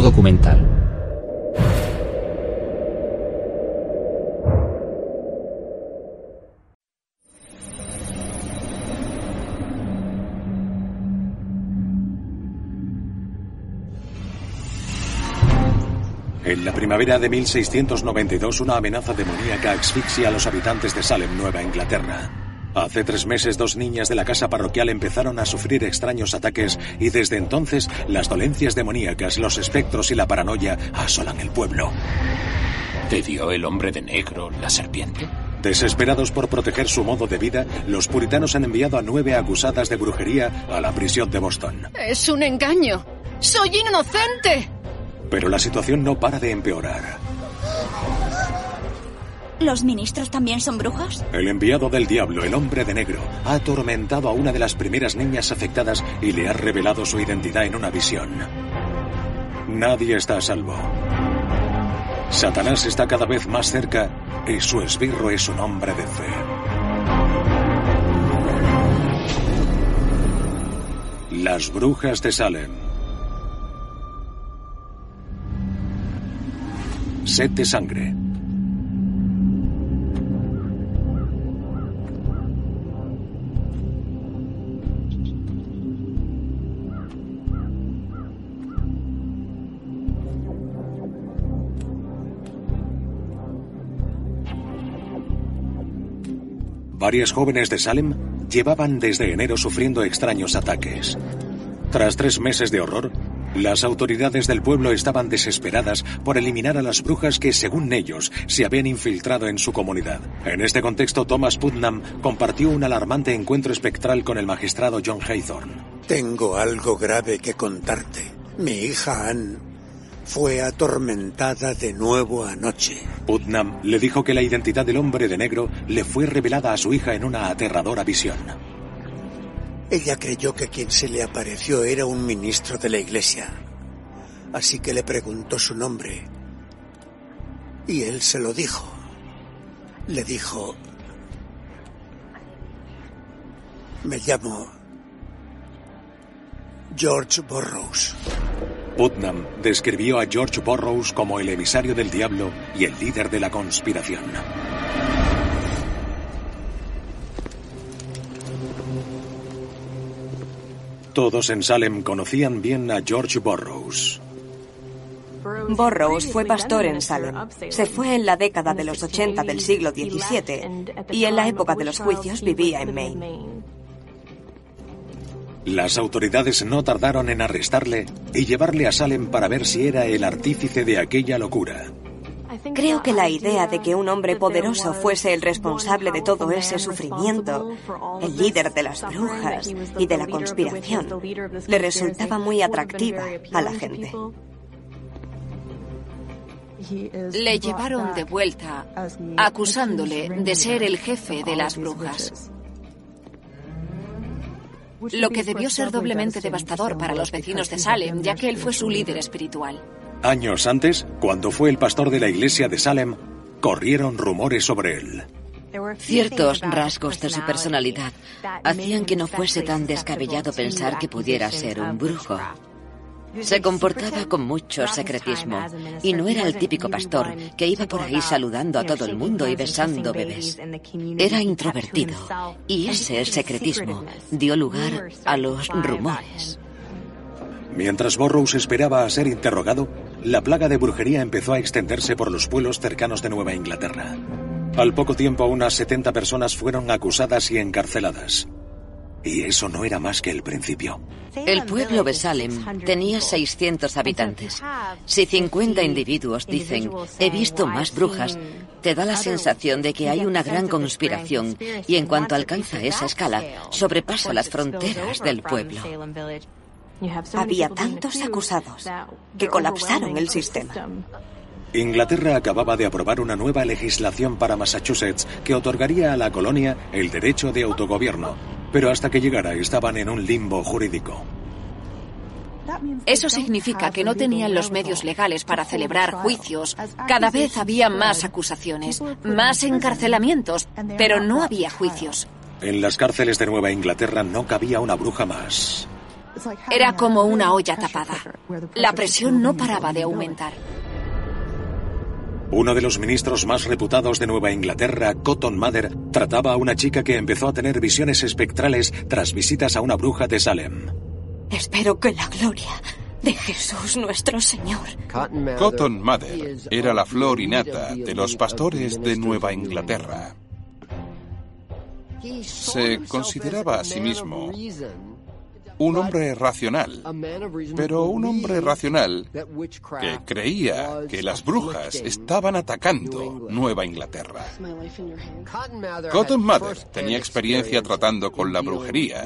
Documental. En la primavera de 1692, una amenaza demoníaca asfixia a los habitantes de Salem, Nueva Inglaterra. Hace tres meses, dos niñas de la casa parroquial empezaron a sufrir extraños ataques y desde entonces las dolencias demoníacas, los espectros y la paranoia asolan el pueblo. ¿Te dio el hombre de negro la serpiente? Desesperados por proteger su modo de vida, los puritanos han enviado a nueve acusadas de brujería a la prisión de Boston. Es un engaño. Soy inocente. Pero la situación no para de empeorar. ¿Los ministros también son brujos? El enviado del diablo, el hombre de negro, ha atormentado a una de las primeras niñas afectadas y le ha revelado su identidad en una visión. Nadie está a salvo. Satanás está cada vez más cerca y su esbirro es un hombre de fe. Las brujas de Salem. Sed de sangre. Varias jóvenes de Salem llevaban desde enero sufriendo extraños ataques. Tras tres meses de horror, las autoridades del pueblo estaban desesperadas por eliminar a las brujas que, según ellos, se habían infiltrado en su comunidad. En este contexto, Thomas Putnam compartió un alarmante encuentro espectral con el magistrado John Haythorne. Tengo algo grave que contarte. Mi hija Anne fue atormentada de nuevo anoche. Putnam le dijo que la identidad del hombre de negro le fue revelada a su hija en una aterradora visión. Ella creyó que quien se le apareció era un ministro de la iglesia. Así que le preguntó su nombre. Y él se lo dijo. Le dijo, me llamo George Burroughs. Putnam describió a George Burroughs como el emisario del diablo y el líder de la conspiración. Todos en Salem conocían bien a George Burroughs. Burroughs fue pastor en Salem. Se fue en la década de los 80 del siglo XVII y en la época de los juicios vivía en Maine. Las autoridades no tardaron en arrestarle y llevarle a Salem para ver si era el artífice de aquella locura. Creo que la idea de que un hombre poderoso fuese el responsable de todo ese sufrimiento, el líder de las brujas y de la conspiración, le resultaba muy atractiva a la gente. Le llevaron de vuelta, acusándole de ser el jefe de las brujas. Lo que debió ser doblemente devastador para los vecinos de Salem, ya que él fue su líder espiritual. Años antes, cuando fue el pastor de la iglesia de Salem, corrieron rumores sobre él. Ciertos rasgos de su personalidad hacían que no fuese tan descabellado pensar que pudiera ser un brujo. Se comportaba con mucho secretismo y no era el típico pastor que iba por ahí saludando a todo el mundo y besando bebés. Era introvertido y ese secretismo dio lugar a los rumores. Mientras Burroughs esperaba a ser interrogado, la plaga de brujería empezó a extenderse por los pueblos cercanos de Nueva Inglaterra. Al poco tiempo, unas 70 personas fueron acusadas y encarceladas. Y eso no era más que el principio. El pueblo de Salem tenía 600 habitantes. Si 50 individuos dicen, he visto más brujas, te da la sensación de que hay una gran conspiración y en cuanto alcanza esa escala, sobrepasa las fronteras del pueblo. Había tantos acusados que colapsaron el sistema. Inglaterra acababa de aprobar una nueva legislación para Massachusetts que otorgaría a la colonia el derecho de autogobierno, pero hasta que llegara estaban en un limbo jurídico. Eso significa que no tenían los medios legales para celebrar juicios. Cada vez había más acusaciones, más encarcelamientos, pero no había juicios. En las cárceles de Nueva Inglaterra no cabía una bruja más. Era como una olla tapada. La presión no paraba de aumentar. Uno de los ministros más reputados de Nueva Inglaterra, Cotton Mather, trataba a una chica que empezó a tener visiones espectrales tras visitas a una bruja de Salem. Espero que la gloria de Jesús nuestro Señor. Cotton Mather era la flor innata de los pastores de Nueva Inglaterra. Se consideraba a sí mismo un hombre racional, pero un hombre racional que creía que las brujas estaban atacando Nueva Inglaterra. Cotton Mather tenía experiencia tratando con la brujería,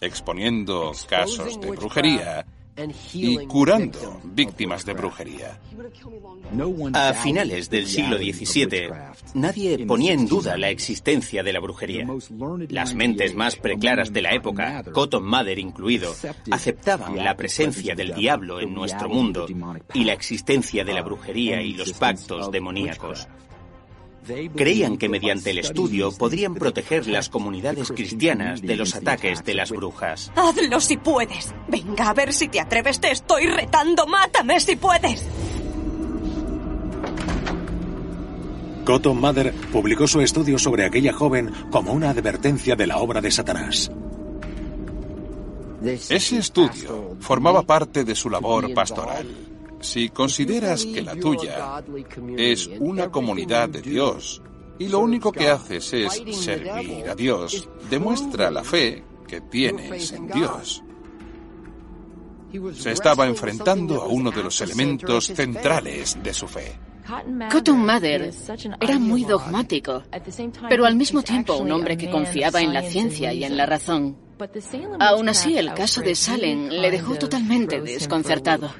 exponiendo casos de brujería y curando víctimas de brujería. A finales del siglo XVII, nadie ponía en duda la existencia de la brujería. Las mentes más preclaras de la época, Cotton Mather incluido, aceptaban la presencia del diablo en nuestro mundo y la existencia de la brujería y los pactos demoníacos. Creían que mediante el estudio podrían proteger las comunidades cristianas de los ataques de las brujas. Hazlo si puedes. Venga a ver si te atreves. Te estoy retando. Mátame si puedes. Cotton Mather publicó su estudio sobre aquella joven como una advertencia de la obra de Satanás. Ese estudio formaba parte de su labor pastoral. Si consideras que la tuya es una comunidad de Dios y lo único que haces es servir a Dios, demuestra la fe que tienes en Dios. Se estaba enfrentando a uno de los elementos centrales de su fe. Cotton Mather era muy dogmático, pero al mismo tiempo un hombre que confiaba en la ciencia y en la razón. Aún así, el caso de Salem le dejó totalmente desconcertado.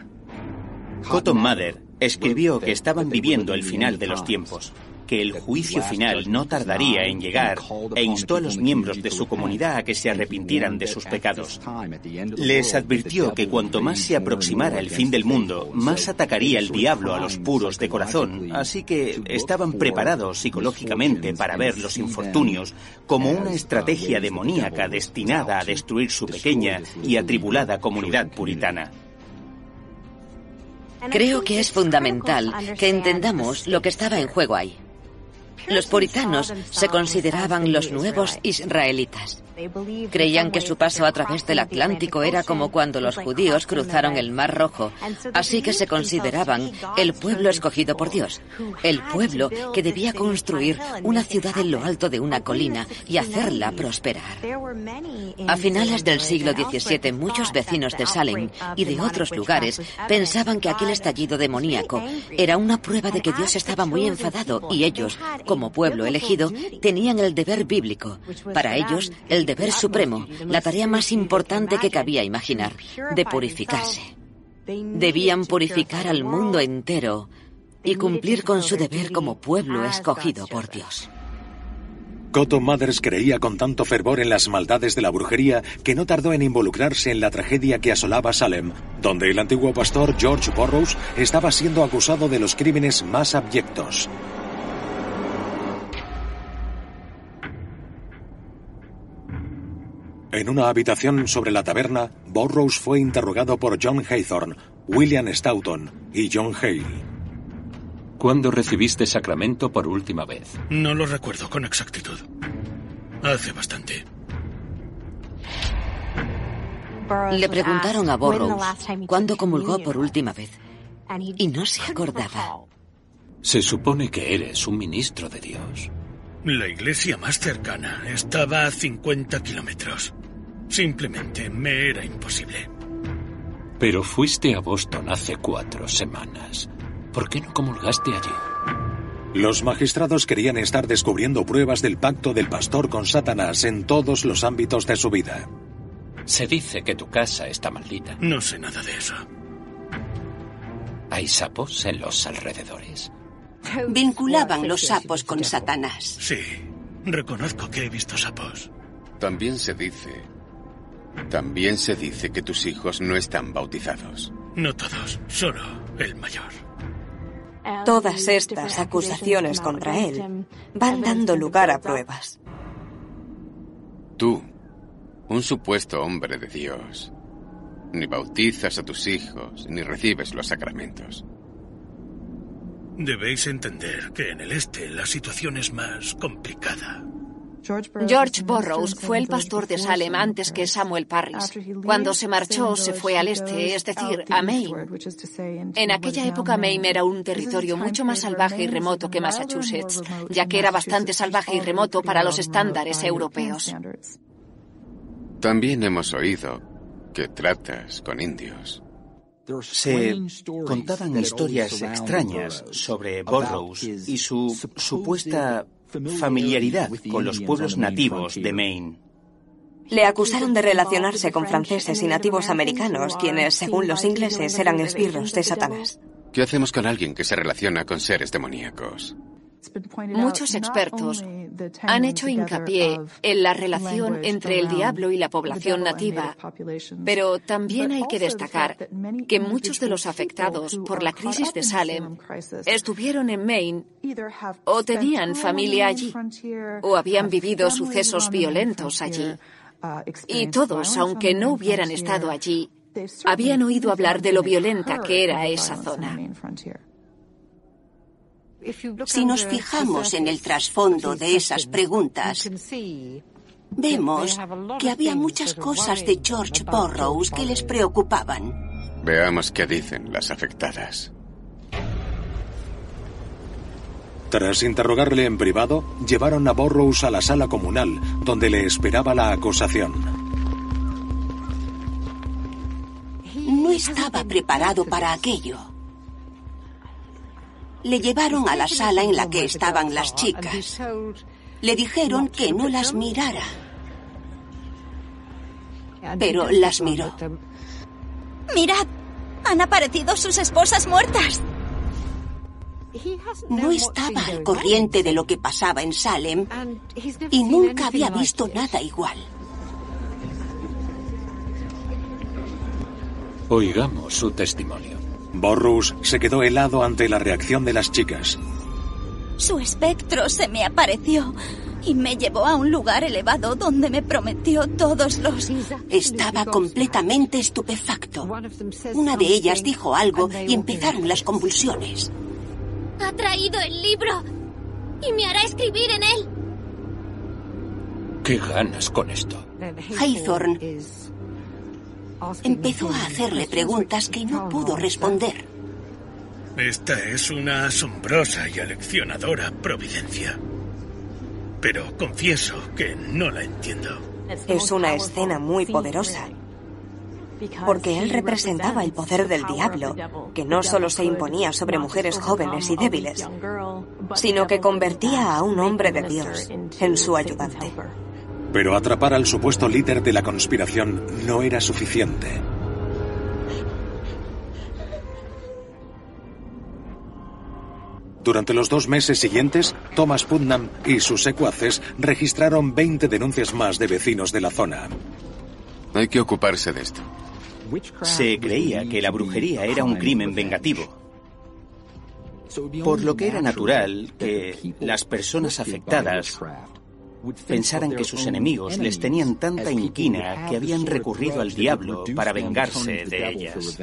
Cotton Mather escribió que estaban viviendo el final de los tiempos, que el juicio final no tardaría en llegar e instó a los miembros de su comunidad a que se arrepintieran de sus pecados. Les advirtió que cuanto más se aproximara el fin del mundo, más atacaría el diablo a los puros de corazón, así que estaban preparados psicológicamente para ver los infortunios como una estrategia demoníaca destinada a destruir su pequeña y atribulada comunidad puritana. Creo que es fundamental que entendamos lo que estaba en juego ahí. Los puritanos se consideraban los nuevos israelitas. Creían que su paso a través del Atlántico era como cuando los judíos cruzaron el Mar Rojo, así que se consideraban el pueblo escogido por Dios, el pueblo que debía construir una ciudad en lo alto de una colina y hacerla prosperar. A finales del siglo XVII, muchos vecinos de Salem y de otros lugares pensaban que aquel estallido demoníaco era una prueba de que Dios estaba muy enfadado y ellos, como pueblo elegido, tenían el deber bíblico. Para ellos, el deber supremo, la tarea más importante que cabía imaginar, de purificarse. Debían purificar al mundo entero y cumplir con su deber como pueblo escogido por Dios. Cotton Mothers creía con tanto fervor en las maldades de la brujería que no tardó en involucrarse en la tragedia que asolaba Salem, donde el antiguo pastor George Burroughs estaba siendo acusado de los crímenes más abyectos. En una habitación sobre la taberna, Burroughs fue interrogado por John Haythorne, William Stoughton y John Hale. ¿Cuándo recibiste sacramento por última vez? No lo recuerdo con exactitud. Hace bastante. Le preguntaron a Burroughs cuándo comulgó por última vez y no se acordaba. Se supone que eres un ministro de Dios. La iglesia más cercana estaba a 50 kilómetros. Simplemente me era imposible. Pero fuiste a Boston hace cuatro semanas. ¿Por qué no comulgaste allí? Los magistrados querían estar descubriendo pruebas del pacto del pastor con Satanás en todos los ámbitos de su vida. Se dice que tu casa está maldita. No sé nada de eso. ¿Hay sapos en los alrededores? Vinculaban los sapos con Satanás. Sí, reconozco que he visto sapos. También se dice... También se dice que tus hijos no están bautizados. No todos, solo el mayor. Todas estas acusaciones contra él van dando lugar a pruebas. Tú, un supuesto hombre de Dios, ni bautizas a tus hijos, ni recibes los sacramentos. Debéis entender que en el este la situación es más complicada. George Burroughs fue el pastor de Salem antes que Samuel Parris. Cuando se marchó, se fue al este, es decir, a Maine. En aquella época, Maine era un territorio mucho más salvaje y remoto que Massachusetts, ya que era bastante salvaje y remoto para los estándares europeos. También hemos oído que tratas con indios. Se contaban historias extrañas sobre Burroughs y su supuesta familiaridad con los pueblos nativos de Maine. Le acusaron de relacionarse con franceses y nativos americanos, quienes, según los ingleses, eran esbirros de Satanás. ¿Qué hacemos con alguien que se relaciona con seres demoníacos? Muchos expertos han hecho hincapié en la relación entre el diablo y la población nativa, pero también hay que destacar que muchos de los afectados por la crisis de Salem estuvieron en Maine o tenían familia allí o habían vivido sucesos violentos allí. Y todos, aunque no hubieran estado allí, habían oído hablar de lo violenta que era esa zona. Si nos fijamos en el trasfondo de esas preguntas, vemos que había muchas cosas de George Burroughs que les preocupaban. Veamos qué dicen las afectadas. Tras interrogarle en privado, llevaron a Burroughs a la sala comunal, donde le esperaba la acusación. No estaba preparado para aquello. Le llevaron a la sala en la que estaban las chicas. Le dijeron que no las mirara. Pero las miró. Mirad, han aparecido sus esposas muertas. No estaba al corriente de lo que pasaba en Salem y nunca había visto nada igual. Oigamos su testimonio. Borrus se quedó helado ante la reacción de las chicas. Su espectro se me apareció y me llevó a un lugar elevado donde me prometió todos los... Estaba completamente estupefacto. Una de ellas dijo algo y empezaron las convulsiones. Ha traído el libro y me hará escribir en él. ¿Qué ganas con esto? Haythorne empezó a hacerle preguntas que no pudo responder. Esta es una asombrosa y aleccionadora providencia. Pero confieso que no la entiendo. Es una escena muy poderosa. Porque él representaba el poder del diablo, que no solo se imponía sobre mujeres jóvenes y débiles, sino que convertía a un hombre de Dios en su ayudante. Pero atrapar al supuesto líder de la conspiración no era Durante los dos meses siguientes, Thomas Putnam y sus secuaces registraron 20 denuncias más de vecinos de la zona. Hay que ocuparse de esto. Se creía que la brujería era un crimen vengativo. Por lo que era natural que las personas afectadas pensaran que sus enemigos les tenían tanta inquina que habían recurrido al diablo para vengarse de ellas.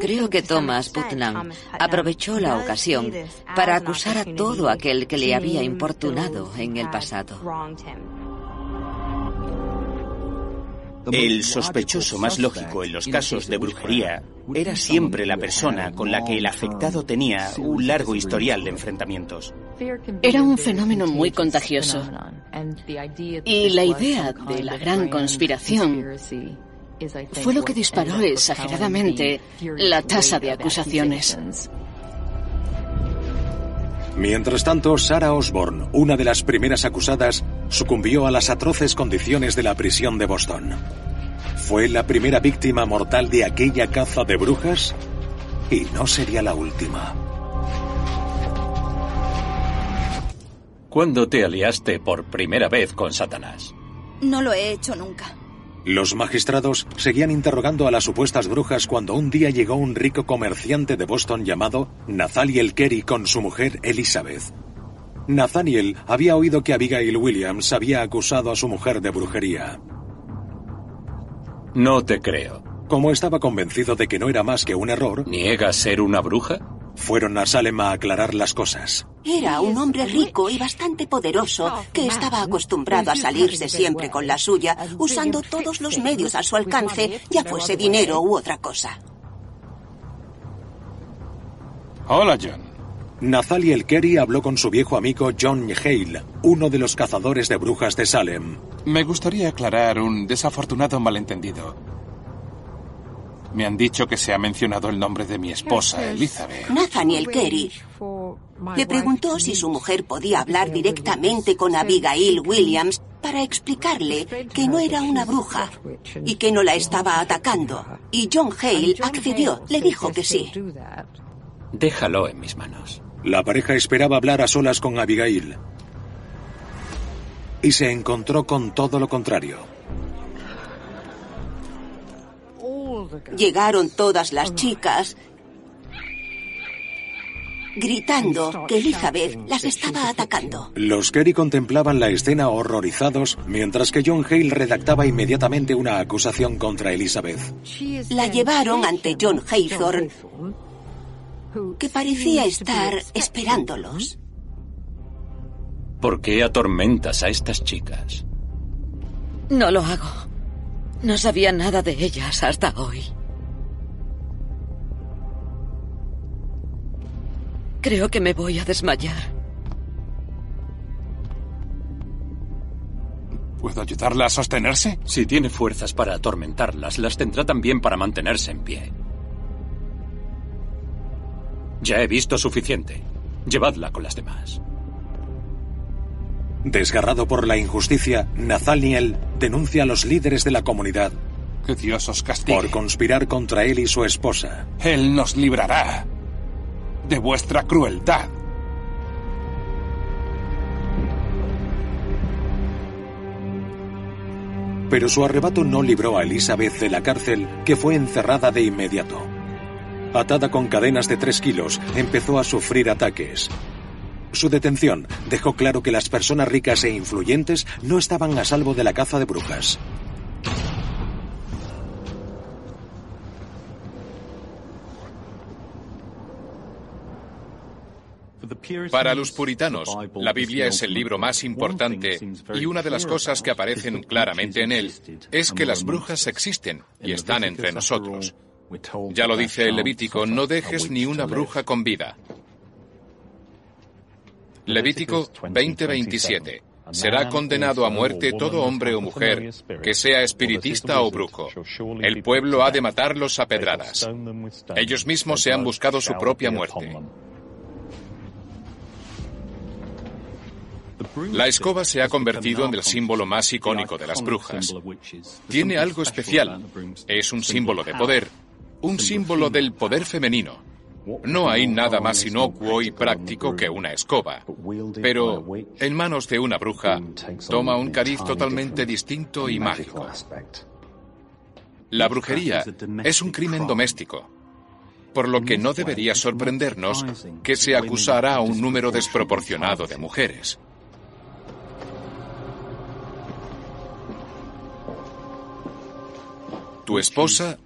Creo que Thomas Putnam aprovechó la ocasión para acusar a todo aquel que le había importunado en el pasado. El sospechoso más lógico en los casos de brujería era siempre la persona con la que el afectado tenía un largo historial de enfrentamientos. Era un fenómeno muy contagioso. Y la idea de la gran conspiración fue lo que disparó exageradamente la tasa de acusaciones. Mientras tanto, Sarah Osborne, una de las primeras acusadas, sucumbió a las atroces condiciones de la prisión de Boston. ¿Fue la primera víctima mortal de aquella caza de brujas? Y no sería la última. ¿Cuándo te aliaste por primera vez con Satanás? No lo he hecho nunca. Los magistrados seguían interrogando a las supuestas brujas cuando un día llegó un rico comerciante de Boston llamado Nathaniel Kerry con su mujer Elizabeth. Nathaniel había oído que Abigail Williams había acusado a su mujer de brujería. No te creo. Como estaba convencido de que no era más que un error, ¿niega ser una bruja? Fueron a Salem a aclarar las cosas. Era un hombre rico y bastante poderoso que estaba acostumbrado a salirse siempre con la suya, usando todos los medios a su alcance, ya fuese dinero u otra cosa. Hola, John. Nathaniel Kerry habló con su viejo amigo John Hale, uno de los cazadores de brujas de Salem. Me gustaría aclarar un desafortunado malentendido. Me han dicho que se ha mencionado el nombre de mi esposa, Elizabeth. Nathaniel Kerry le preguntó si su mujer podía hablar directamente con Abigail Williams para explicarle que no era una bruja y que no la estaba atacando. Y John Hale accedió, le dijo que sí. Déjalo en mis manos. La pareja esperaba hablar a solas con Abigail. Y se encontró con todo lo contrario. Llegaron todas las chicas gritando que Elizabeth las estaba atacando. Los Kerry contemplaban la escena horrorizados, mientras que John Hale redactaba inmediatamente una acusación contra Elizabeth. La llevaron ante John Haythorne, que parecía estar esperándolos. ¿Por qué atormentas a estas chicas? No lo hago. No sabía nada de ellas hasta hoy. Creo que me voy a desmayar. ¿Puedo ayudarla a sostenerse? Si tiene fuerzas para atormentarlas, las tendrá también para mantenerse en pie. Ya he visto suficiente. Llevadla con las demás. Desgarrado por la injusticia, Nathaniel denuncia a los líderes de la comunidad Que Dios os castigue. por conspirar contra él y su esposa. Él nos librará de vuestra crueldad. Pero su arrebato no libró a Elizabeth de la cárcel, que fue encerrada de inmediato. Atada con cadenas de tres kilos, empezó a sufrir ataques. Su detención dejó claro que las personas ricas e influyentes no estaban a salvo de la caza de brujas. Para los puritanos, la Biblia es el libro más importante y una de las cosas que aparecen claramente en él es que las brujas existen y están entre nosotros. Ya lo dice el Levítico, no dejes ni una bruja con vida. Levítico 20:27. Será condenado a muerte todo hombre o mujer que sea espiritista o brujo. El pueblo ha de matarlos a pedradas. Ellos mismos se han buscado su propia muerte. La escoba se ha convertido en el símbolo más icónico de las brujas. Tiene algo especial. Es un símbolo de poder, un símbolo del poder femenino. No hay nada más inocuo y práctico que una escoba, pero en manos de una bruja toma un cariz totalmente distinto y mágico. La brujería es un crimen doméstico, por lo que no debería sorprendernos que se acusara a un número desproporcionado de mujeres. Tu esposa,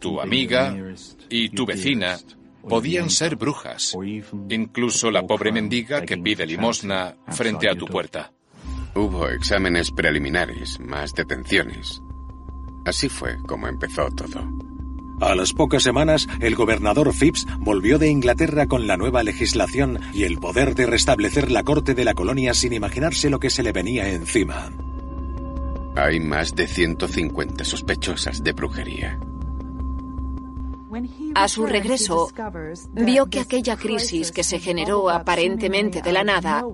tu amiga y tu vecina podían ser brujas, incluso la pobre mendiga que pide limosna frente a tu puerta. Hubo exámenes preliminares, más detenciones. Así fue como empezó todo. A las pocas semanas, el gobernador Phipps volvió de Inglaterra con la nueva legislación y el poder de restablecer la corte de la colonia sin imaginarse lo que se le venía encima. Hay más de 150 sospechosas de brujería. A su regreso, vio que aquella crisis que se generó aparentemente de la nada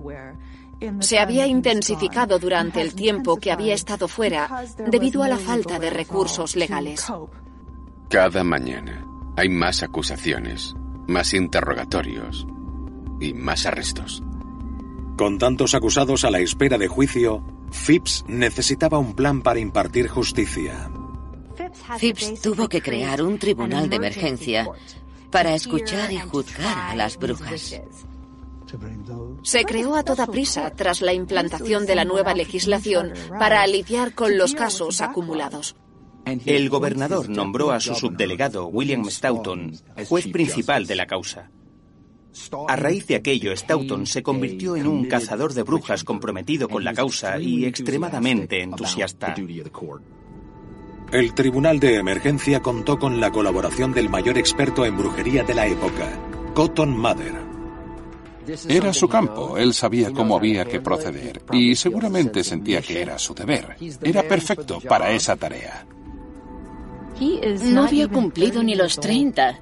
se había intensificado durante el tiempo que había estado fuera debido a la falta de recursos legales. Cada mañana hay más acusaciones, más interrogatorios y más arrestos. Con tantos acusados a la espera de juicio, Phipps necesitaba un plan para impartir justicia. Phipps tuvo que crear un tribunal de emergencia para escuchar y juzgar a las brujas. Se creó a toda prisa tras la implantación de la nueva legislación para aliviar con los casos acumulados. El gobernador nombró a su subdelegado, William Stoughton, juez principal de la causa. A raíz de aquello, Stoughton se convirtió en un cazador de brujas comprometido con la causa y extremadamente entusiasta. El Tribunal de Emergencia contó con la colaboración del mayor experto en brujería de la época, Cotton Mather. Era su campo, él sabía cómo había que proceder y seguramente sentía que era su deber. Era perfecto para esa tarea. No había cumplido ni los 30.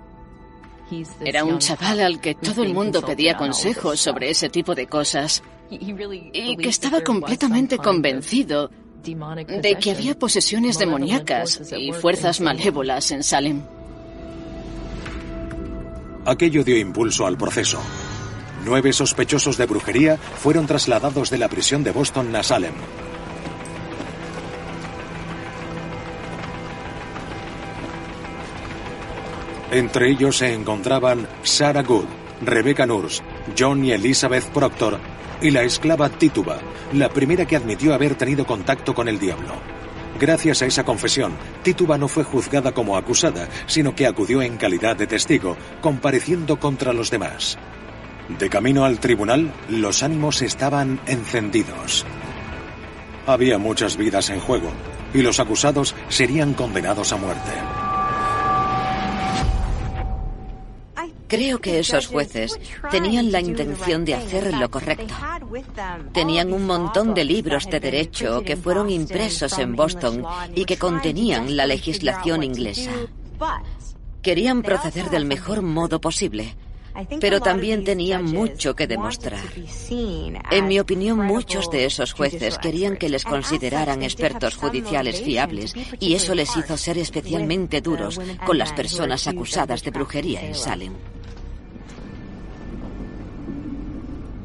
Era un chaval al que todo el mundo pedía consejos sobre ese tipo de cosas y que estaba completamente convencido de que había posesiones demoníacas y fuerzas malévolas en Salem. Aquello dio impulso al proceso. Nueve sospechosos de brujería fueron trasladados de la prisión de Boston a Salem. Entre ellos se encontraban Sarah Good, Rebecca Nurse, John y Elizabeth Proctor y la esclava Tituba, la primera que admitió haber tenido contacto con el diablo. Gracias a esa confesión, Tituba no fue juzgada como acusada, sino que acudió en calidad de testigo, compareciendo contra los demás. De camino al tribunal, los ánimos estaban encendidos. Había muchas vidas en juego, y los acusados serían condenados a muerte. Creo que esos jueces tenían la intención de hacer lo correcto. Tenían un montón de libros de derecho que fueron impresos en Boston y que contenían la legislación inglesa. Querían proceder del mejor modo posible, pero también tenían mucho que demostrar. En mi opinión, muchos de esos jueces querían que les consideraran expertos judiciales fiables y eso les hizo ser especialmente duros con las personas acusadas de brujería en Salem.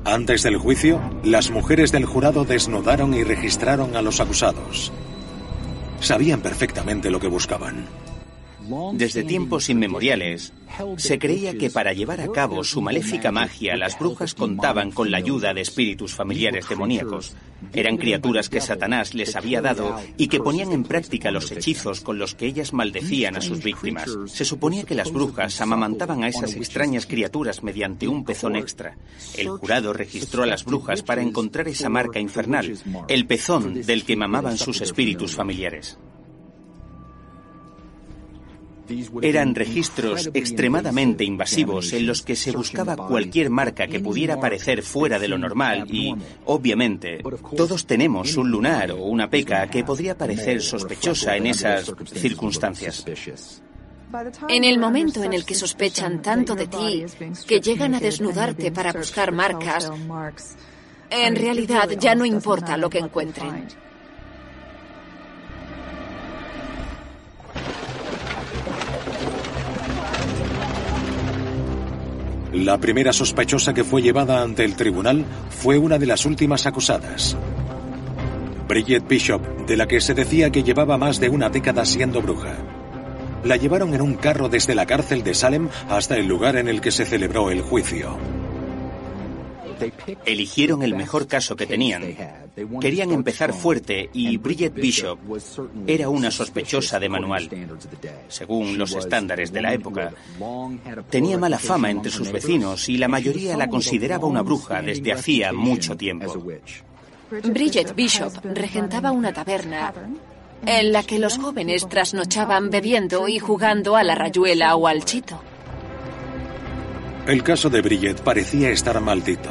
Antes del juicio, las mujeres del jurado desnudaron y registraron a los acusados. Sabían perfectamente lo que buscaban. Desde tiempos inmemoriales, se creía que para llevar a cabo su maléfica magia, las brujas contaban con la ayuda de espíritus familiares demoníacos. Eran criaturas que Satanás les había dado y que ponían en práctica los hechizos con los que ellas maldecían a sus víctimas. Se suponía que las brujas amamantaban a esas extrañas criaturas mediante un pezón extra. El jurado registró a las brujas para encontrar esa marca infernal, el pezón del que mamaban sus espíritus familiares. Eran registros extremadamente invasivos en los que se buscaba cualquier marca que pudiera parecer fuera de lo normal y, obviamente, todos tenemos un lunar o una peca que podría parecer sospechosa en esas circunstancias. En el momento en el que sospechan tanto de ti que llegan a desnudarte para buscar marcas, en realidad ya no importa lo que encuentren. La primera sospechosa que fue llevada ante el tribunal fue una de las últimas acusadas. Bridget Bishop, de la que se decía que llevaba más de una década siendo bruja. La llevaron en un carro desde la cárcel de Salem hasta el lugar en el que se celebró el juicio. Eligieron el mejor caso que tenían. Querían empezar fuerte y Bridget Bishop era una sospechosa de manual. Según los estándares de la época, tenía mala fama entre sus vecinos y la mayoría la consideraba una bruja desde hacía mucho tiempo. Bridget Bishop regentaba una taberna en la que los jóvenes trasnochaban bebiendo y jugando a la rayuela o al chito. El caso de Bridget parecía estar maldito.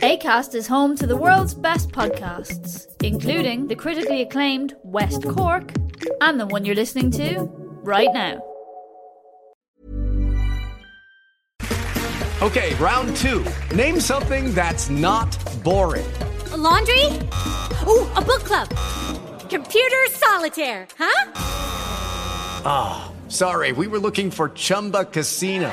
ACAST is home to the world's best podcasts, including the critically acclaimed West Cork and the one you're listening to right now. Okay, round two. Name something that's not boring. A laundry? Ooh, a book club. Computer solitaire, huh? Ah, oh, sorry, we were looking for Chumba Casino.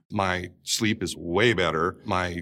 My sleep is way better. My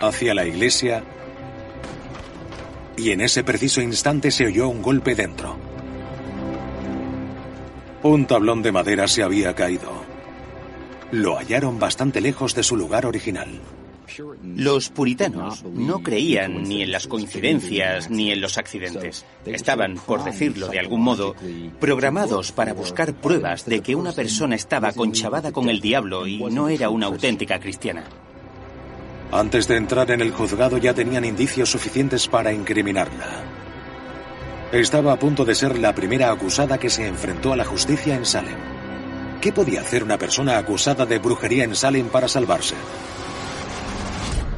Hacia la iglesia y en ese preciso instante se oyó un golpe dentro. Un tablón de madera se había caído. Lo hallaron bastante lejos de su lugar original. Los puritanos no creían ni en las coincidencias ni en los accidentes. Estaban, por decirlo de algún modo, programados para buscar pruebas de que una persona estaba conchavada con el diablo y no era una auténtica cristiana. Antes de entrar en el juzgado ya tenían indicios suficientes para incriminarla. Estaba a punto de ser la primera acusada que se enfrentó a la justicia en Salem. ¿Qué podía hacer una persona acusada de brujería en Salem para salvarse?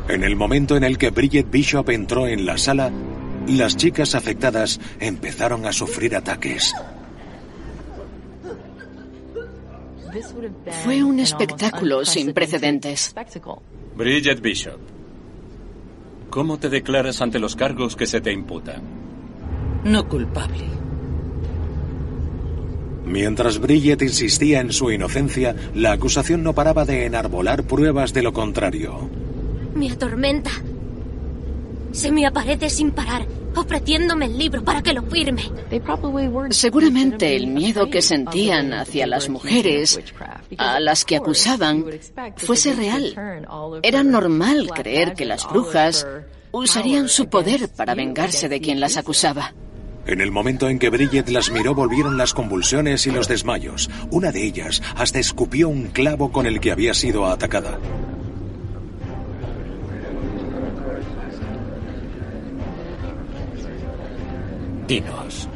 En el momento en el que Bridget Bishop entró en la sala, las chicas afectadas empezaron a sufrir ataques. Fue un espectáculo sin precedentes. Bridget Bishop, ¿cómo te declaras ante los cargos que se te imputan? No culpable. Mientras Bridget insistía en su inocencia, la acusación no paraba de enarbolar pruebas de lo contrario. Me atormenta. Se me aparece sin parar, ofreciéndome el libro para que lo firme. Seguramente el miedo que sentían hacia las mujeres, a las que acusaban, fuese real. Era normal creer que las brujas usarían su poder para vengarse de quien las acusaba. En el momento en que Bridget las miró volvieron las convulsiones y los desmayos. Una de ellas hasta escupió un clavo con el que había sido atacada. Dinos,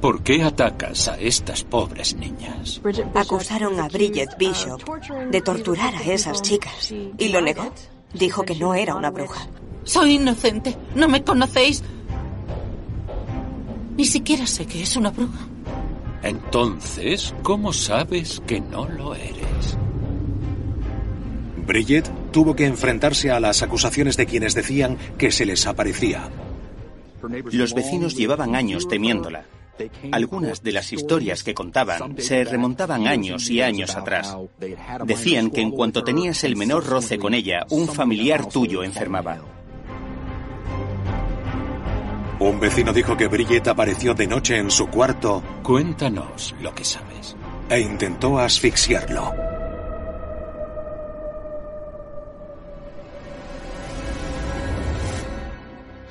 ¿por qué atacas a estas pobres niñas? Acusaron a Bridget Bishop de torturar a esas chicas y lo negó. Dijo que no era una bruja. Soy inocente. No me conocéis. Ni siquiera sé que es una bruja. Entonces, ¿cómo sabes que no lo eres? Bridget tuvo que enfrentarse a las acusaciones de quienes decían que se les aparecía. Los vecinos llevaban años temiéndola. Algunas de las historias que contaban se remontaban años y años atrás. Decían que en cuanto tenías el menor roce con ella, un familiar tuyo enfermaba. Un vecino dijo que Bridget apareció de noche en su cuarto. Cuéntanos lo que sabes. E intentó asfixiarlo.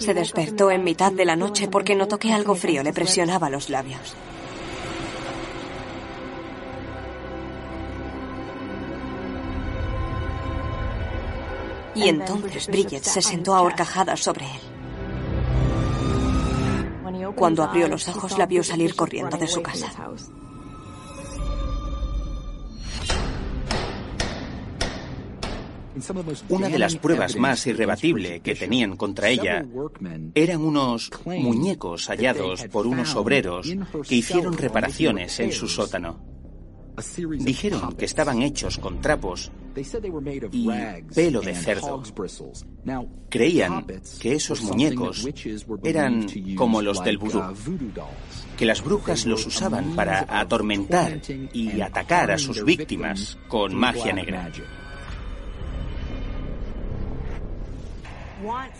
Se despertó en mitad de la noche porque notó que algo frío le presionaba los labios. Y entonces Bridget se sentó ahorcajada sobre él. Cuando abrió los ojos la vio salir corriendo de su casa. Una de las pruebas más irrebatible que tenían contra ella eran unos muñecos hallados por unos obreros que hicieron reparaciones en su sótano. Dijeron que estaban hechos con trapos y pelo de cerdo. Creían que esos muñecos eran como los del vudú, que las brujas los usaban para atormentar y atacar a sus víctimas con magia negra.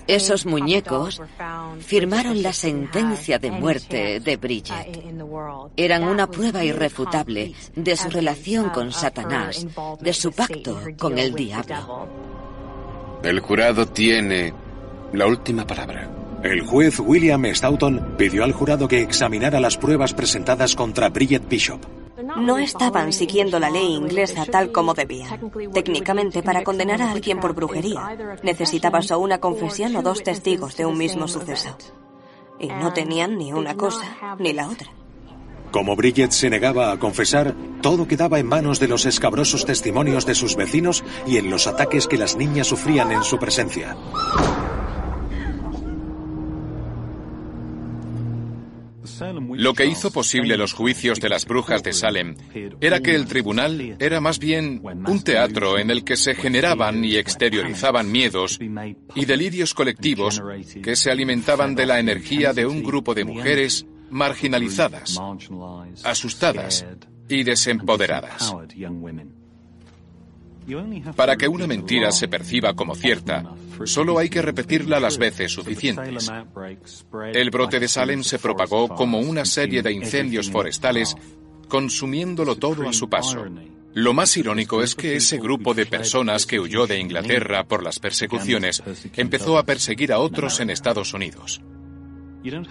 Esos muñecos firmaron la sentencia de muerte de Bridget. Eran una prueba irrefutable de su relación con Satanás, de su pacto con el diablo. El jurado tiene la última palabra. El juez William Stoughton pidió al jurado que examinara las pruebas presentadas contra Bridget Bishop. No estaban siguiendo la ley inglesa tal como debían. Técnicamente, para condenar a alguien por brujería, necesitabas o una confesión o dos testigos de un mismo suceso. Y no tenían ni una cosa ni la otra. Como Bridget se negaba a confesar, todo quedaba en manos de los escabrosos testimonios de sus vecinos y en los ataques que las niñas sufrían en su presencia. Lo que hizo posible los juicios de las brujas de Salem era que el tribunal era más bien un teatro en el que se generaban y exteriorizaban miedos y delirios colectivos que se alimentaban de la energía de un grupo de mujeres marginalizadas, asustadas y desempoderadas. Para que una mentira se perciba como cierta, solo hay que repetirla las veces suficientes. El brote de Salem se propagó como una serie de incendios forestales, consumiéndolo todo a su paso. Lo más irónico es que ese grupo de personas que huyó de Inglaterra por las persecuciones empezó a perseguir a otros en Estados Unidos.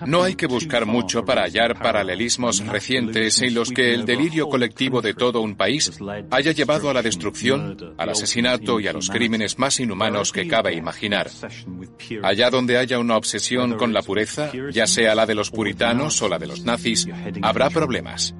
No hay que buscar mucho para hallar paralelismos recientes en los que el delirio colectivo de todo un país haya llevado a la destrucción, al asesinato y a los crímenes más inhumanos que cabe imaginar. Allá donde haya una obsesión con la pureza, ya sea la de los puritanos o la de los nazis, habrá problemas.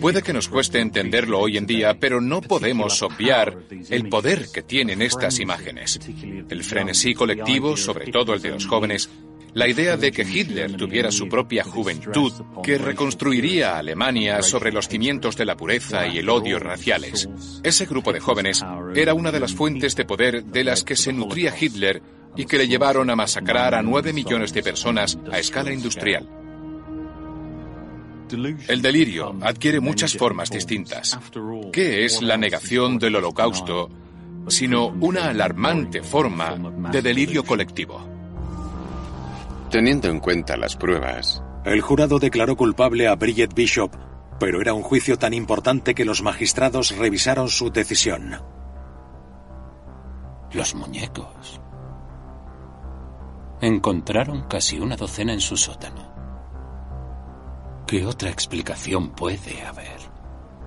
Puede que nos cueste entenderlo hoy en día, pero no podemos obviar el poder que tienen estas imágenes. El frenesí colectivo, sobre todo el de los jóvenes, La idea de que Hitler tuviera su propia juventud, que reconstruiría Alemania sobre los cimientos de la pureza y el odio raciales. Ese grupo de jóvenes era una de las fuentes de poder de las que se nutría Hitler y que le llevaron a masacrar a nueve millones de personas a escala industrial. El delirio adquiere muchas formas distintas. ¿Qué es la negación del holocausto sino una alarmante forma de delirio colectivo? Teniendo en cuenta las pruebas, El jurado declaró culpable a Bridget Bishop, pero era un juicio tan importante que los magistrados revisaron su decisión. Los muñecos. Encontraron casi una docena en su sótano. ¿Qué otra explicación puede haber?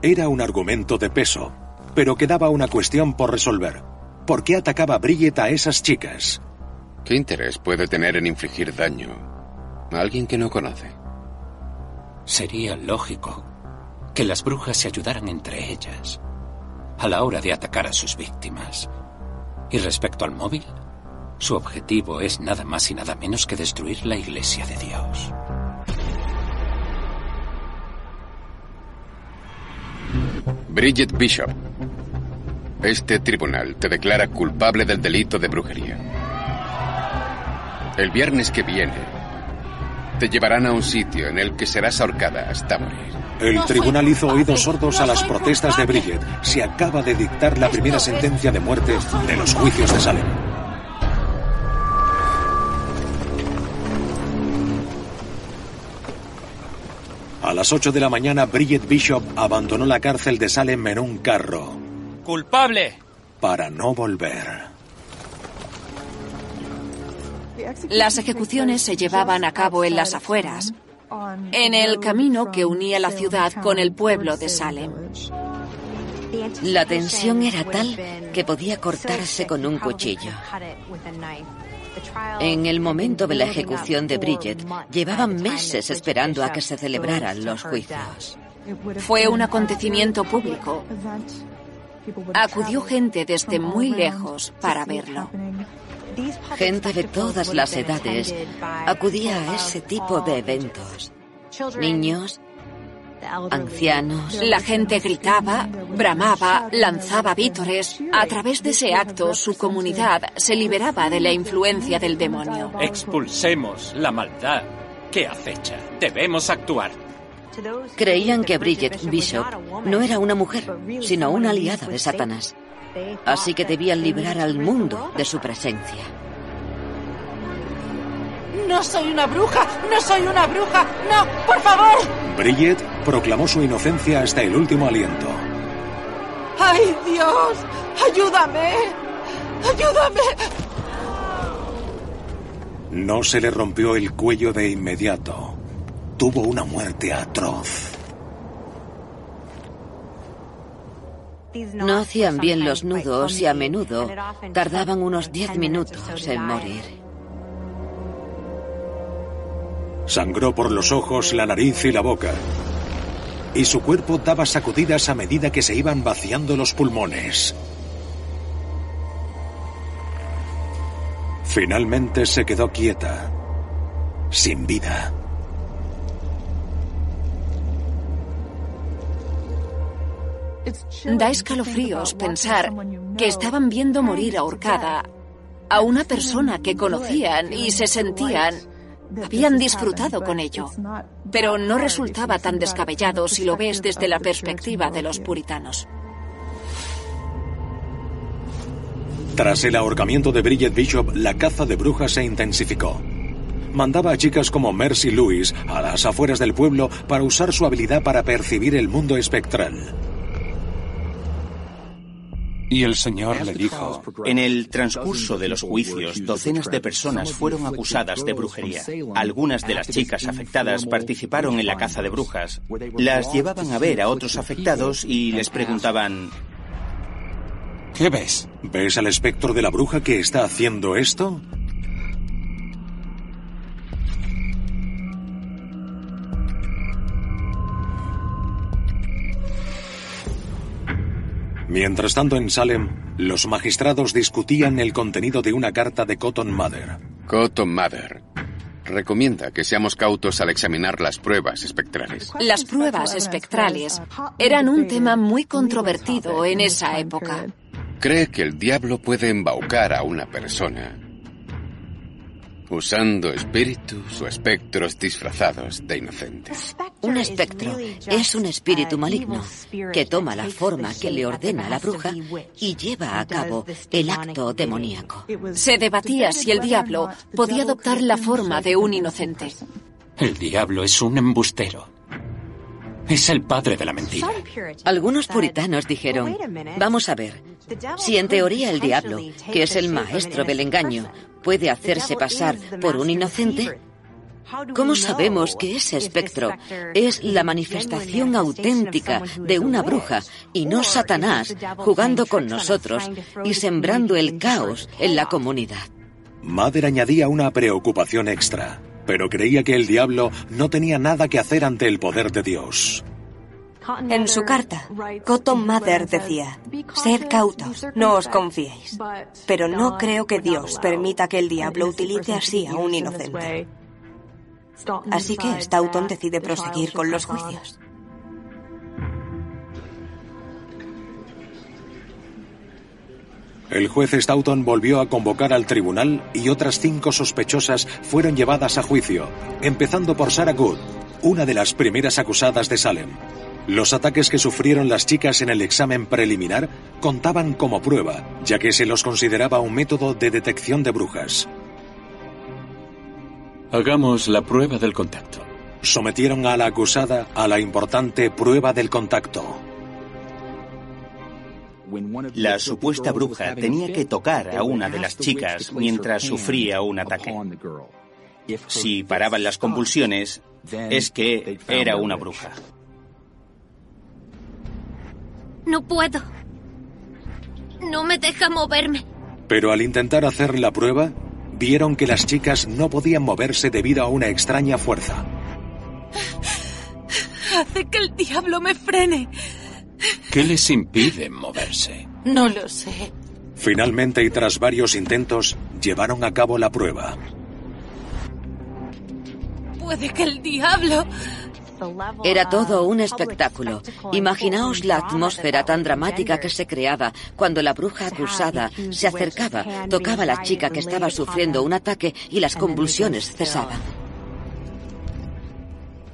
Era un argumento de peso, pero quedaba una cuestión por resolver. ¿Por qué atacaba Bridget a esas chicas? ¿Qué interés puede tener en infligir daño a alguien que no conoce? Sería lógico que las brujas se ayudaran entre ellas a la hora de atacar a sus víctimas. Y respecto al móvil, su objetivo es nada más y nada menos que destruir la iglesia de Dios. Bridget Bishop. Este tribunal te declara culpable del delito de brujería. El viernes que viene te llevarán a un sitio en el que serás ahorcada hasta morir. El tribunal hizo oídos sordos a las protestas de Bridget. Se acaba de dictar la primera sentencia de muerte de los juicios de Salem. A las 8 de la mañana, Bridget Bishop abandonó la cárcel de Salem en un carro ¡Culpable! para no volver. Las ejecuciones se llevaban a cabo en las afueras, en el camino que unía la ciudad con el pueblo de Salem. La tensión era tal que podía cortarse con un cuchillo. En el momento de la ejecución de Bridget, llevaban meses esperando a que se celebraran los juicios. Fue un acontecimiento público. Acudió gente desde muy lejos para verlo. Gente de todas las edades acudía a ese tipo de eventos. Niños, ancianos. La gente gritaba, bramaba, lanzaba vítores. A través de ese acto, su comunidad se liberaba de la influencia del demonio. Expulsemos la maldad que acecha. Debemos actuar. Creían que Bridget Bishop no era una mujer, sino una aliada de Satanás. Así que debían liberar al mundo de su presencia. No soy una bruja, no soy una bruja, no, por favor. Bridget proclamó su inocencia hasta el último aliento. ¡Ay, Dios! ¡Ayúdame! ¡Ayúdame! No se le rompió el cuello de inmediato. Tuvo una muerte atroz. No hacían bien los nudos y a menudo tardaban unos 10 minutos en morir. Sangró por los ojos, la nariz y la boca. Y su cuerpo daba sacudidas a medida que se iban vaciando los pulmones. Finalmente se quedó quieta, sin vida. Da escalofríos pensar que estaban viendo morir ahorcada a una persona que conocían y se sentían habían disfrutado con ello, pero no resultaba tan descabellado si lo ves desde la perspectiva de los puritanos. Tras el ahorcamiento de Bridget Bishop, la caza de brujas se intensificó. Mandaba a chicas como Mercy Lewis a las afueras del pueblo para usar su habilidad para percibir el mundo espectral. Y el Señor le dijo, En el transcurso de los juicios, docenas de personas fueron acusadas de brujería. Algunas de las chicas afectadas participaron en la caza de brujas. Las llevaban a ver a otros afectados y les preguntaban, ¿qué ves? ¿Ves al espectro de la bruja que está haciendo esto? Mientras tanto en Salem, los magistrados discutían el contenido de una carta de Cotton Mather. Cotton Mather. recomienda que seamos cautos al examinar las pruebas espectrales. Las pruebas espectrales eran un tema muy controvertido en esa época. Cree que el diablo puede embaucar a una persona usando espíritus o espectros disfrazados de inocentes. Un espectro es un espíritu maligno que toma la forma que le ordena a la bruja y lleva a cabo el acto demoníaco. Se debatía si el diablo podía adoptar la forma de un inocente. El diablo es un embustero. Es el padre de la mentira. Algunos puritanos dijeron, vamos a ver, si en teoría el diablo, que es el maestro del engaño, puede hacerse pasar por un inocente, ¿Cómo sabemos que ese espectro es la manifestación auténtica de una bruja y no Satanás jugando con nosotros y sembrando el caos en la comunidad? Mother añadía una preocupación extra, pero creía que el diablo no tenía nada que hacer ante el poder de Dios. En su carta, Cotton Mather decía, sed cautos, no os confiéis, pero no creo que Dios permita que el diablo utilice así a un inocente. Así que Stoughton decide proseguir con los juicios. El juez Stoughton volvió a convocar al tribunal y otras cinco sospechosas fueron llevadas a juicio, empezando por Sarah Good, una de las primeras acusadas de Salem. Los ataques que sufrieron las chicas en el examen preliminar contaban como prueba, ya que se los consideraba un método de detección de brujas. Hagamos la prueba del contacto. Sometieron a la acusada a la importante prueba del contacto. La supuesta bruja tenía que tocar a una de las chicas mientras sufría un ataque. Si paraban las convulsiones, es que era una bruja. No puedo. No me deja moverme. Pero al intentar hacer la prueba, vieron que las chicas no podían moverse debido a una extraña fuerza. Hace que el diablo me frene. ¿Qué les impide moverse? No lo sé. Finalmente y tras varios intentos, llevaron a cabo la prueba. Puede que el diablo... Era todo un espectáculo. Imaginaos la atmósfera tan dramática que se creaba cuando la bruja acusada se acercaba, tocaba a la chica que estaba sufriendo un ataque y las convulsiones cesaban.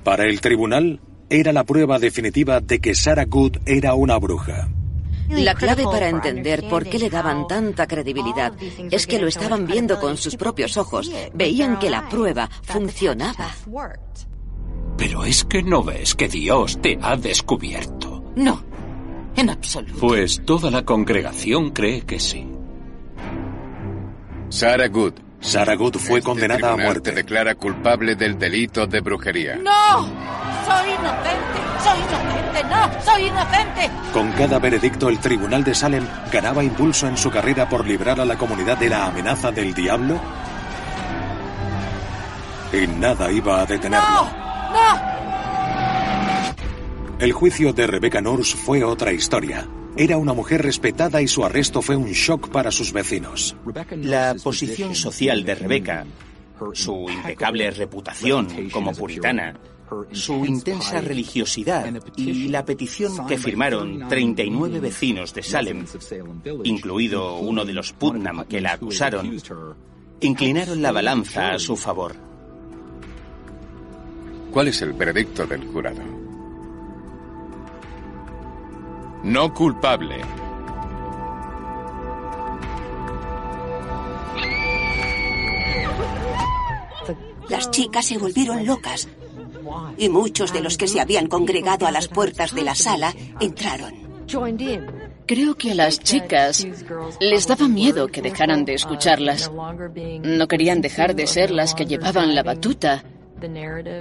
Para el tribunal, era la prueba definitiva de que Sarah Good era una bruja. La clave para entender por qué le daban tanta credibilidad es que lo estaban viendo con sus propios ojos. Veían que la prueba funcionaba. Pero es que no ves que Dios te ha descubierto. No, en absoluto. Pues toda la congregación cree que sí. Sarah Good. Sarah Good fue Este condenada a muerte. Te declara culpable del delito de brujería. ¡No! ¡Soy inocente! ¡Soy inocente! ¡No! ¡Soy inocente! Con cada veredicto, el tribunal de Salem ganaba impulso en su carrera por librar a la comunidad de la amenaza del diablo. Y nada iba a detenerlo. ¡No! El juicio de Rebecca Nurse fue otra historia. Era una mujer respetada y su arresto fue un shock para sus vecinos. La posición social de Rebeca, su impecable reputación como puritana, su intensa religiosidad y la petición que firmaron 39 vecinos de Salem, incluido uno de los Putnam que la acusaron, inclinaron la balanza a su favor. ¿Cuál es el veredicto del jurado? No culpable. Las chicas se volvieron locas y muchos de los que se habían congregado a las puertas de la sala entraron. Creo que a las chicas les daba miedo que dejaran de escucharlas. No querían dejar de ser las que llevaban la batuta,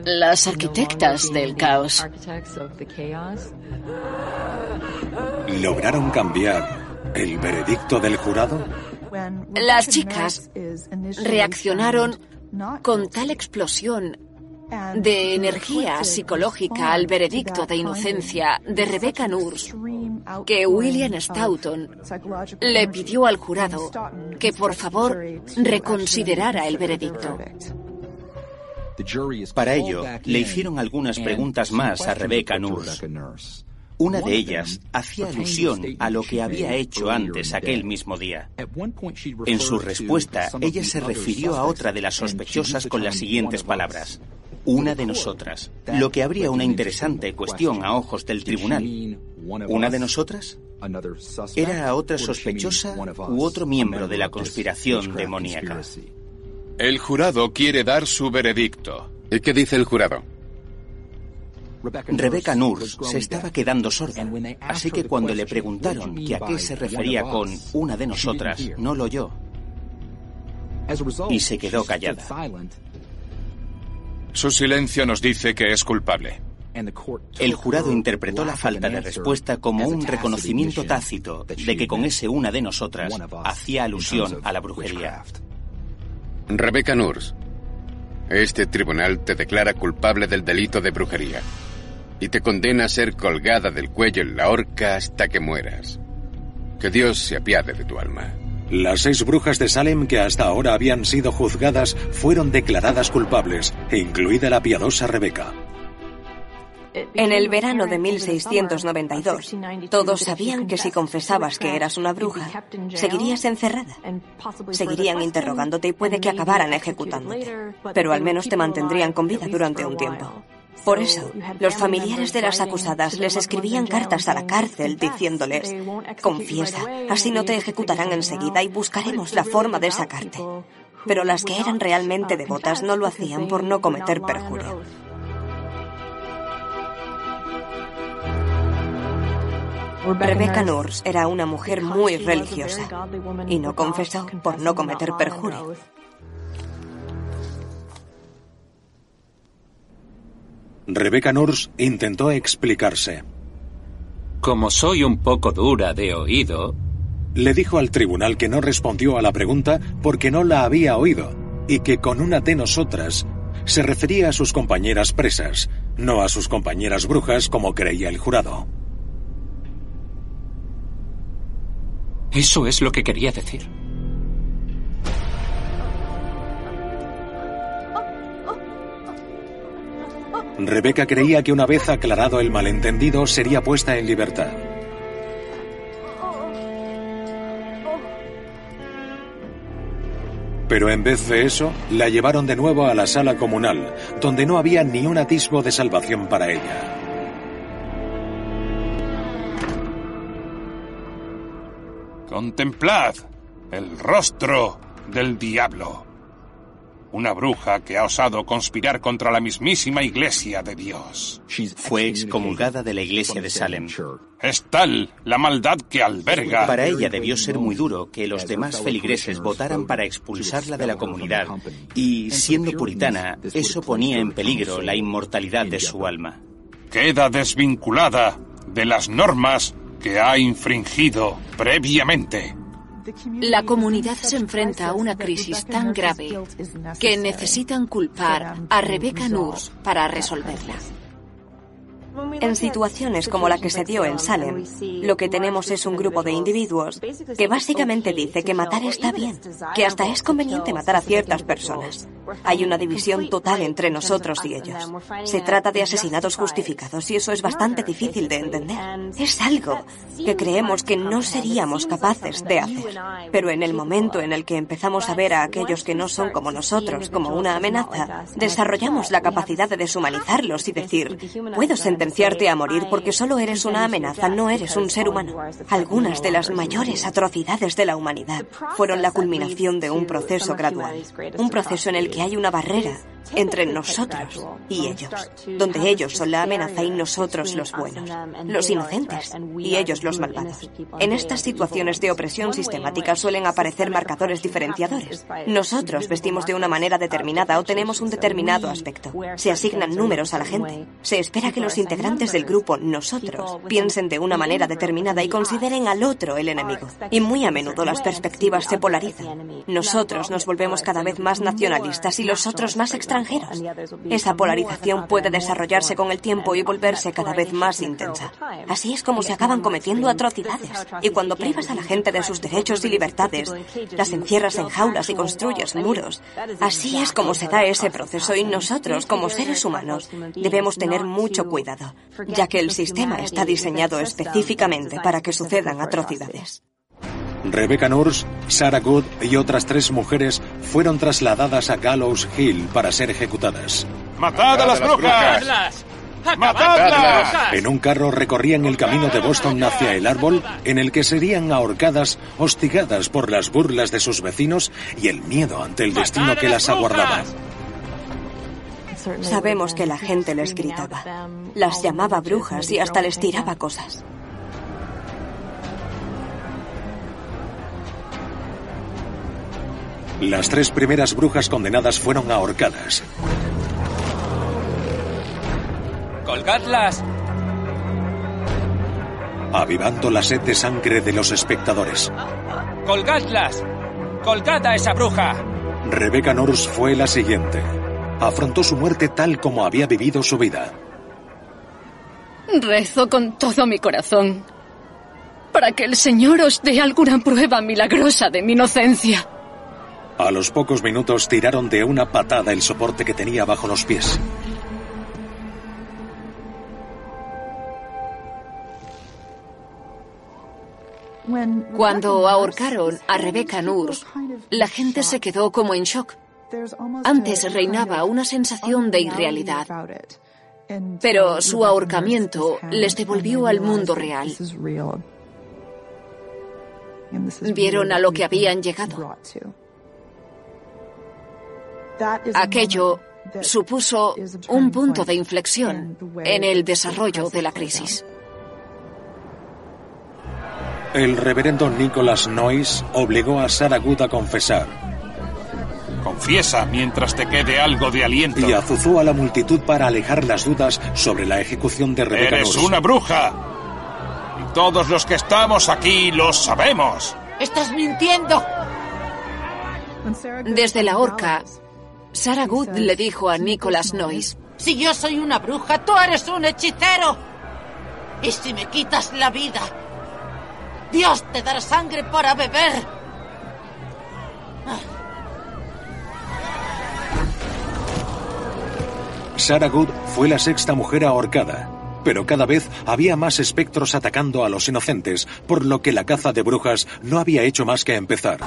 las arquitectas del caos. ¿Lograron cambiar el veredicto del jurado? Las chicas reaccionaron con tal explosión de energía psicológica al veredicto de inocencia de Rebecca Nurse que William Stoughton le pidió al jurado que por favor reconsiderara el veredicto. Para ello, le hicieron algunas preguntas más a Rebecca Nurse. Una de ellas hacía alusión a lo que había hecho antes aquel mismo día. En su respuesta, ella se refirió a otra de las sospechosas con las siguientes palabras. Una de nosotras. Lo que habría una interesante cuestión a ojos del tribunal. ¿Una de nosotras? ¿Era otra sospechosa u otro miembro de la conspiración demoníaca? El jurado quiere dar su veredicto. ¿Y qué dice el jurado? Rebecca Nurs se estaba quedando sorda, así que cuando le preguntaron que a qué se refería con una de nosotras, no lo oyó. Y se quedó callada. Su silencio nos dice que es culpable. El jurado interpretó la falta de respuesta como un reconocimiento tácito de que con ese una de nosotras hacía alusión a la brujería. Rebecca Nurs, este tribunal te declara culpable del delito de brujería y te condena a ser colgada del cuello en la horca hasta que mueras. Que Dios se apiade de tu alma. Las seis brujas de Salem que hasta ahora habían sido juzgadas fueron declaradas culpables, incluida la piadosa Rebeca. En el verano de 1692, todos sabían que si confesabas que eras una bruja, seguirías encerrada. Seguirían interrogándote y puede que acabaran ejecutándote, pero al menos te mantendrían con vida durante un tiempo. Por eso, los familiares de las acusadas les escribían cartas a la cárcel diciéndoles, confiesa, así no te ejecutarán enseguida y buscaremos la forma de sacarte. Pero las que eran realmente devotas no lo hacían por no cometer perjurio. Rebecca Nurs era una mujer muy religiosa y no confesó por no cometer perjurio. Rebecca Nurs intentó explicarse. Como soy un poco dura de oído, le dijo al tribunal que no respondió a la pregunta porque no la había oído y que con una de nosotras se refería a sus compañeras presas, no a sus compañeras brujas como creía el jurado. Eso es lo que quería decir. Rebeca creía que una vez aclarado el malentendido sería puesta en libertad. Pero en vez de eso, la llevaron de nuevo a la sala comunal, donde no había ni un atisbo de salvación para ella. Contemplad el rostro del diablo. Una bruja que ha osado conspirar contra la mismísima iglesia de Dios. Fue excomulgada de la iglesia de Salem. Es tal la maldad que alberga. Para ella debió ser muy duro que los demás feligreses votaran para expulsarla de la comunidad. Y siendo puritana, eso ponía en peligro la inmortalidad de su alma. Queda desvinculada de las normas que ha infringido previamente. La comunidad se enfrenta a una crisis tan grave que necesitan culpar a Rebecca Nurs para resolverla. En situaciones como la que se dio en Salem, lo que tenemos es un grupo de individuos que básicamente dice que matar está bien, que hasta es conveniente matar a ciertas personas. Hay una división total entre nosotros y ellos. Se trata de asesinatos justificados y eso es bastante difícil de entender. Es algo que creemos que no seríamos capaces de hacer. Pero en el momento en el que empezamos a ver a aquellos que no son como nosotros como una amenaza, desarrollamos la capacidad de deshumanizarlos y decir, puedo sentenciarte a morir porque solo eres una amenaza, no eres un ser humano. Algunas de las mayores atrocidades de la humanidad fueron la culminación de un proceso gradual, un proceso en el que hay una barrera entre nosotros y ellos, donde ellos son la amenaza y nosotros los buenos, los inocentes y ellos los malvados. En estas situaciones de opresión sistemática suelen aparecer marcadores diferenciadores. Nosotros vestimos de una manera determinada o tenemos un determinado aspecto. Se asignan números a la gente. Se espera que los integrantes del grupo, nosotros, piensen de una manera determinada y consideren al otro el enemigo. Y muy a menudo las perspectivas se polarizan. Nosotros nos volvemos cada vez más nacionalistas y los otros más extranjeros extranjeros. Esa polarización puede desarrollarse con el tiempo y volverse cada vez más intensa. Así es como se acaban cometiendo atrocidades. Y cuando privas a la gente de sus derechos y libertades, las encierras en jaulas y construyes muros, así es como se da ese proceso y nosotros, como seres humanos, debemos tener mucho cuidado, ya que el sistema está diseñado específicamente para que sucedan atrocidades. Rebecca Nurse, Sarah Good y otras tres mujeres fueron trasladadas a Gallows Hill para ser ejecutadas. ¡Matad a las brujas! ¡Matadlas! En un carro recorrían el camino de Boston hacia el árbol en el que serían ahorcadas, hostigadas por las burlas de sus vecinos y el miedo ante el destino que las aguardaba. Sabemos que la gente les gritaba, las llamaba brujas y hasta les tiraba cosas. Las tres primeras brujas condenadas fueron ahorcadas. ¡Colgadlas! avivando la sed de sangre de los espectadores. ¡Colgadlas! ¡Colgad a esa bruja! Rebecca Norris fue la siguiente. Afrontó su muerte tal como había vivido su vida. Rezo con todo mi corazón para que el Señor os dé alguna prueba milagrosa de mi inocencia. A los pocos minutos tiraron de una patada el soporte que tenía bajo los pies. Cuando ahorcaron a Rebecca Nurs, la gente se quedó como en shock. Antes reinaba una sensación de irrealidad, pero su ahorcamiento les devolvió al mundo real. Vieron a lo que habían llegado. Aquello supuso un punto de inflexión en el desarrollo de la crisis. El reverendo Nicholas Noyes obligó a Sarah Good a confesar. Confiesa mientras te quede algo de aliento. Y azuzó a la multitud para alejar las dudas sobre la ejecución de Rebecca ¡Eres una bruja! Y todos los que estamos aquí lo sabemos. ¡Estás mintiendo! Desde la horca, Sarah Good le dijo a Nicholas Noyes, Si yo soy una bruja, tú eres un hechicero. Y si me quitas la vida, Dios te dará sangre para beber. Sarah Good fue la sexta mujer ahorcada, pero cada vez había más espectros atacando a los inocentes, por lo que la caza de brujas no había hecho más que empezar.